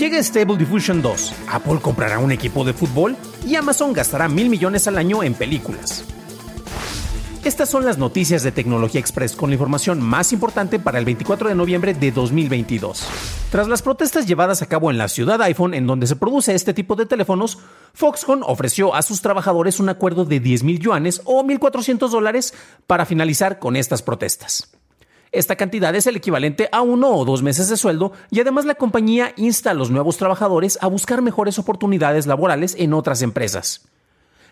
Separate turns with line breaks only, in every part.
Llega Stable Diffusion 2, Apple comprará un equipo de fútbol y Amazon gastará mil millones al año en películas. Estas son las noticias de Tecnología Express con la información más importante para el 24 de noviembre de 2022. Tras las protestas llevadas a cabo en la ciudad iPhone en donde se produce este tipo de teléfonos, Foxconn ofreció a sus trabajadores un acuerdo de 10 mil yuanes o 1.400 dólares para finalizar con estas protestas. Esta cantidad es el equivalente a uno o dos meses de sueldo y además la compañía insta a los nuevos trabajadores a buscar mejores oportunidades laborales en otras empresas.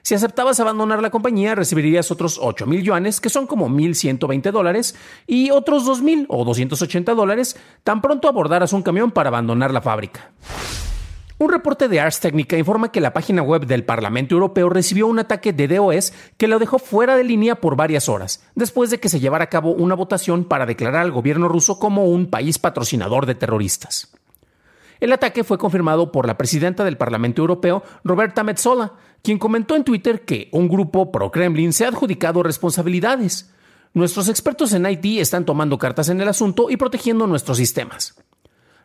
Si aceptabas abandonar la compañía, recibirías otros 8 mil yuanes, que son como 1.120 dólares, y otros 2 mil o 280 dólares tan pronto abordaras un camión para abandonar la fábrica. Un reporte de Ars Technica informa que la página web del Parlamento Europeo recibió un ataque de DOS que lo dejó fuera de línea por varias horas, después de que se llevara a cabo una votación para declarar al gobierno ruso como un país patrocinador de terroristas. El ataque fue confirmado por la presidenta del Parlamento Europeo, Roberta Metsola, quien comentó en Twitter que un grupo pro-Kremlin se ha adjudicado responsabilidades. Nuestros expertos en IT están tomando cartas en el asunto y protegiendo nuestros sistemas.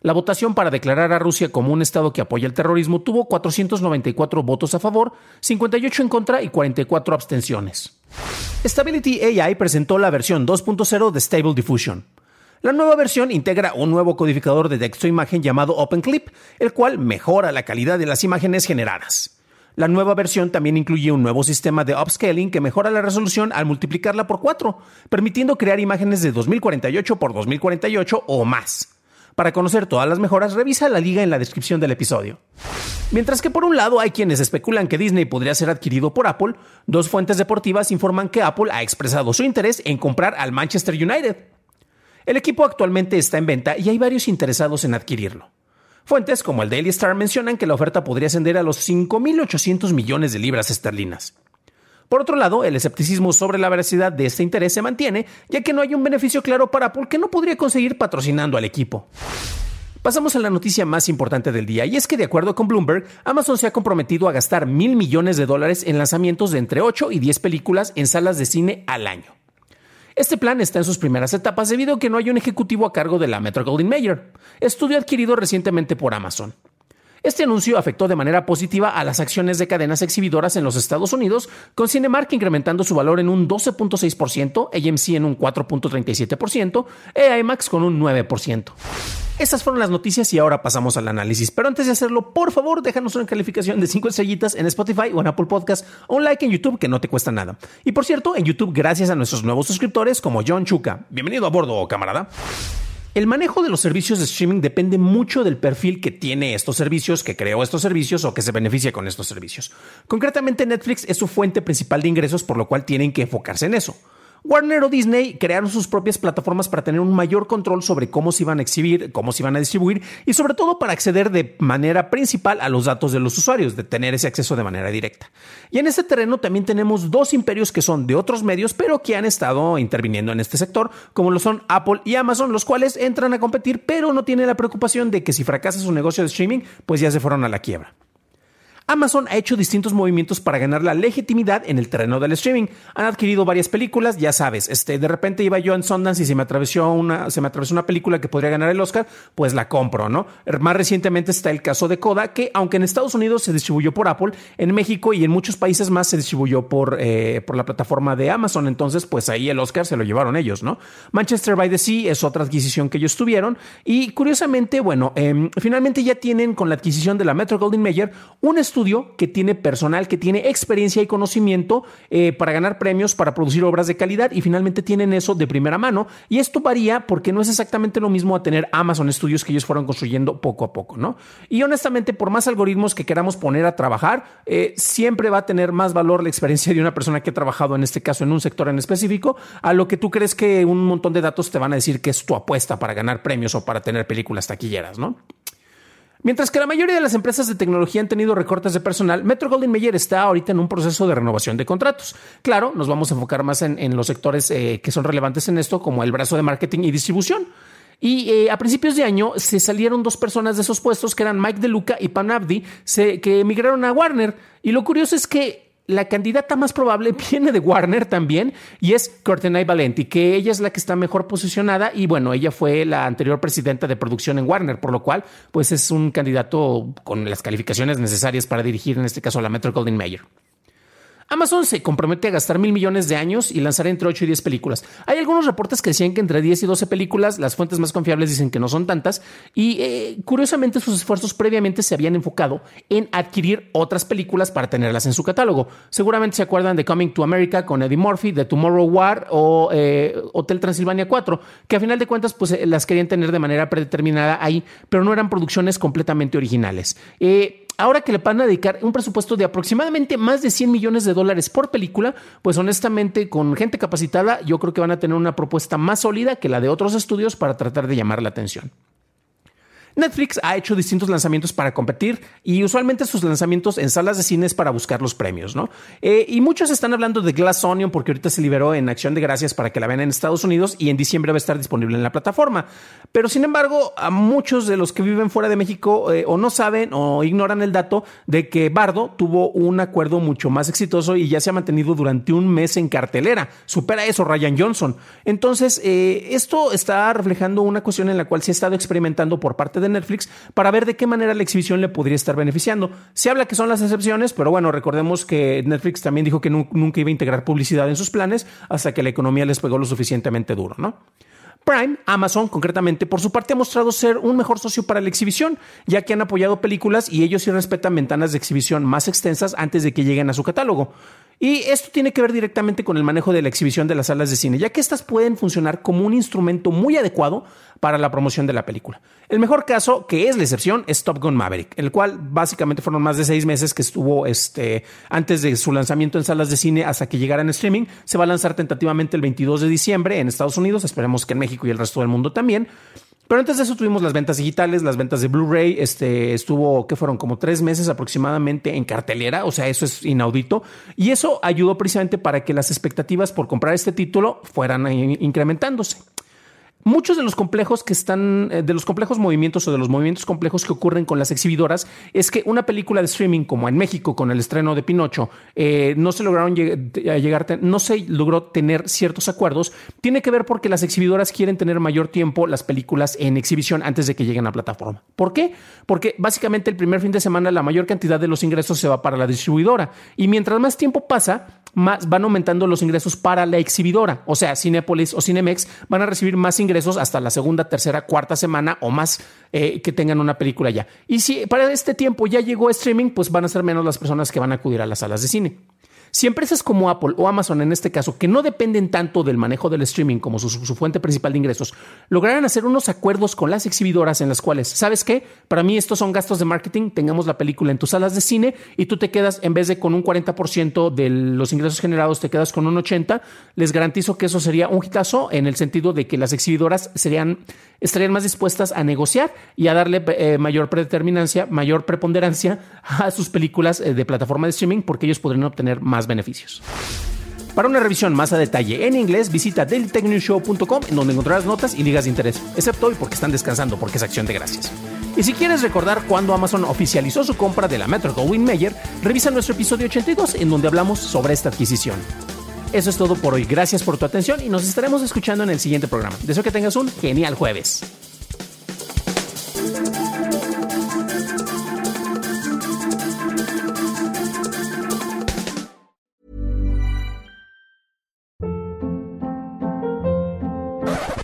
La votación para declarar a Rusia como un Estado que apoya el terrorismo tuvo 494 votos a favor, 58 en contra y 44 abstenciones. Stability AI presentó la versión 2.0 de Stable Diffusion. La nueva versión integra un nuevo codificador de texto e imagen llamado OpenClip, el cual mejora la calidad de las imágenes generadas. La nueva versión también incluye un nuevo sistema de upscaling que mejora la resolución al multiplicarla por 4, permitiendo crear imágenes de 2048 por 2048 o más. Para conocer todas las mejoras, revisa la liga en la descripción del episodio. Mientras que por un lado hay quienes especulan que Disney podría ser adquirido por Apple, dos fuentes deportivas informan que Apple ha expresado su interés en comprar al Manchester United. El equipo actualmente está en venta y hay varios interesados en adquirirlo. Fuentes como el Daily Star mencionan que la oferta podría ascender a los 5.800 millones de libras esterlinas. Por otro lado, el escepticismo sobre la veracidad de este interés se mantiene, ya que no hay un beneficio claro para Apple que no podría conseguir patrocinando al equipo. Pasamos a la noticia más importante del día, y es que de acuerdo con Bloomberg, Amazon se ha comprometido a gastar mil millones de dólares en lanzamientos de entre 8 y 10 películas en salas de cine al año. Este plan está en sus primeras etapas debido a que no hay un ejecutivo a cargo de la Metro Goldwyn Mayer, estudio adquirido recientemente por Amazon. Este anuncio afectó de manera positiva a las acciones de cadenas exhibidoras en los Estados Unidos, con Cinemark incrementando su valor en un 12.6%, AMC en un 4.37% e IMAX con un 9%. Esas fueron las noticias y ahora pasamos al análisis. Pero antes de hacerlo, por favor, déjanos una calificación de 5 estrellitas en Spotify o en Apple Podcast o un like en YouTube que no te cuesta nada. Y por cierto, en YouTube, gracias a nuestros nuevos suscriptores como John Chuka. Bienvenido a bordo, camarada. El manejo de los servicios de streaming depende mucho del perfil que tiene estos servicios, que creó estos servicios o que se beneficia con estos servicios. Concretamente Netflix es su fuente principal de ingresos, por lo cual tienen que enfocarse en eso. Warner o Disney crearon sus propias plataformas para tener un mayor control sobre cómo se iban a exhibir, cómo se iban a distribuir y sobre todo para acceder de manera principal a los datos de los usuarios, de tener ese acceso de manera directa. Y en este terreno también tenemos dos imperios que son de otros medios, pero que han estado interviniendo en este sector, como lo son Apple y Amazon, los cuales entran a competir, pero no tienen la preocupación de que si fracasa su negocio de streaming, pues ya se fueron a la quiebra. Amazon ha hecho distintos movimientos para ganar la legitimidad en el terreno del streaming. Han adquirido varias películas, ya sabes, este, de repente iba yo en Sundance y se me atravesó una, se me atravesó una película que podría ganar el Oscar, pues la compro, ¿no? Más recientemente está el caso de Coda, que aunque en Estados Unidos se distribuyó por Apple, en México y en muchos países más se distribuyó por, eh, por la plataforma de Amazon, entonces pues ahí el Oscar se lo llevaron ellos, ¿no? Manchester by the Sea es otra adquisición que ellos tuvieron y curiosamente, bueno, em, finalmente ya tienen con la adquisición de la Metro Golden Mayer un estudio que tiene personal, que tiene experiencia y conocimiento eh, para ganar premios, para producir obras de calidad y finalmente tienen eso de primera mano. Y esto varía porque no es exactamente lo mismo a tener Amazon Studios que ellos fueron construyendo poco a poco, ¿no? Y honestamente, por más algoritmos que queramos poner a trabajar, eh, siempre va a tener más valor la experiencia de una persona que ha trabajado en este caso en un sector en específico a lo que tú crees que un montón de datos te van a decir que es tu apuesta para ganar premios o para tener películas taquilleras, ¿no? Mientras que la mayoría de las empresas de tecnología han tenido recortes de personal, Metro Golden Mayer está ahorita en un proceso de renovación de contratos. Claro, nos vamos a enfocar más en, los sectores eh, que son relevantes en esto, como el brazo de marketing y distribución. Y eh, a principios de año se salieron dos personas de esos puestos, que eran Mike DeLuca y Pam Abdi, que emigraron a Warner. Y lo curioso es que la candidata más probable viene de Warner también y es Courtney Valenti, que ella es la que está mejor posicionada y bueno, ella fue la anterior presidenta de producción en Warner, por lo cual pues es un candidato con las calificaciones necesarias para dirigir en este caso a la Metro Golden Mayer. Amazon se compromete a gastar mil millones de años y lanzar entre 8 y 10 películas. Hay algunos reportes que decían que entre 10 y 12 películas, las fuentes más confiables dicen que no son tantas, y eh, curiosamente sus esfuerzos previamente se habían enfocado en adquirir otras películas para tenerlas en su catálogo. Seguramente se acuerdan de Coming to America con Eddie Murphy, de Tomorrow War o eh, Hotel Transilvania 4, que a final de cuentas pues, eh, las querían tener de manera predeterminada ahí, pero no eran producciones completamente originales ahora que le van a dedicar un presupuesto de aproximadamente más de 100 millones de dólares por película, pues honestamente con gente capacitada yo creo que van a tener una propuesta más sólida que la de otros estudios para tratar de llamar la atención. Netflix ha hecho distintos lanzamientos para competir y usualmente sus lanzamientos en salas de cine es para buscar los premios, ¿no? Eh, y muchos están hablando de Glass Onion porque ahorita se liberó en acción de gracias para que la vean en Estados Unidos y en diciembre va a estar disponible en la plataforma. Pero sin embargo, a muchos de los que viven fuera de México eh, o no saben o ignoran el dato de que Bardo tuvo un acuerdo mucho más exitoso y ya se ha mantenido durante un mes en cartelera. Supera eso Ryan Johnson. Entonces, eh, esto está reflejando una cuestión en la cual se ha estado experimentando por parte de de Netflix para ver de qué manera la exhibición le podría estar beneficiando. Se habla que son las excepciones, pero bueno, recordemos que Netflix también dijo que nunca iba a integrar publicidad en sus planes hasta que la economía les pegó lo suficientemente duro, ¿no? Prime, Amazon concretamente, por su parte ha mostrado ser un mejor socio para la exhibición, ya que han apoyado películas y ellos sí respetan ventanas de exhibición más extensas antes de que lleguen a su catálogo. Y esto tiene que ver directamente con el manejo de la exhibición de las salas de cine, ya que estas pueden funcionar como un instrumento muy adecuado para la promoción de la película. El mejor caso, que es la excepción, es Top Gun Maverick, el cual básicamente fueron más de seis meses que estuvo este, antes de su lanzamiento en salas de cine hasta que llegara en streaming. Se va a lanzar tentativamente el 22 de diciembre en Estados Unidos, esperemos que en México y el resto del mundo también. Pero antes de eso tuvimos las ventas digitales, las ventas de Blu-ray, este estuvo, que fueron como tres meses aproximadamente en cartelera, o sea, eso es inaudito. Y eso ayudó precisamente para que las expectativas por comprar este título fueran incrementándose. Muchos de los complejos que están, eh, de los complejos movimientos o de los movimientos complejos que ocurren con las exhibidoras es que una película de streaming como en México con el estreno de Pinocho eh, no se lograron llegar, no se logró tener ciertos acuerdos. Tiene que ver porque las exhibidoras quieren tener mayor tiempo las películas en exhibición antes de que lleguen a plataforma. ¿Por qué? Porque básicamente el primer fin de semana la mayor cantidad de los ingresos se va para la distribuidora y mientras más tiempo pasa, más van aumentando los ingresos para la exhibidora. O sea, Cinepolis o Cinemex van a recibir más ingresos hasta la segunda, tercera, cuarta semana o más eh, que tengan una película ya. Y si para este tiempo ya llegó streaming, pues van a ser menos las personas que van a acudir a las salas de cine. Si empresas como Apple o Amazon en este caso, que no dependen tanto del manejo del streaming como su, fuente principal de ingresos, lograran hacer unos acuerdos con las exhibidoras en las cuales, ¿sabes qué? Para mí estos son gastos de marketing, tengamos la película en tus salas de cine y tú te quedas, en vez de con un 40% de los ingresos generados, te quedas con un 80%, les garantizo que eso sería un hitazo en el sentido de que las exhibidoras serían, estarían más dispuestas a negociar y a darle eh, mayor predeterminancia, mayor preponderancia a sus películas eh, de plataforma de streaming porque ellos podrían obtener más beneficios. Para una revisión más a detalle en inglés, visita dailytechnewshow.com en donde encontrarás notas y ligas de interés, excepto hoy porque están descansando porque es acción de gracias. Y si quieres recordar cuándo Amazon oficializó su compra de la Metro Goldwyn Mayer, revisa nuestro episodio 82 en donde hablamos sobre esta adquisición. Eso es todo por hoy. Gracias por tu atención y nos estaremos escuchando en el siguiente programa. Deseo que tengas un genial jueves.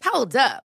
Hold up.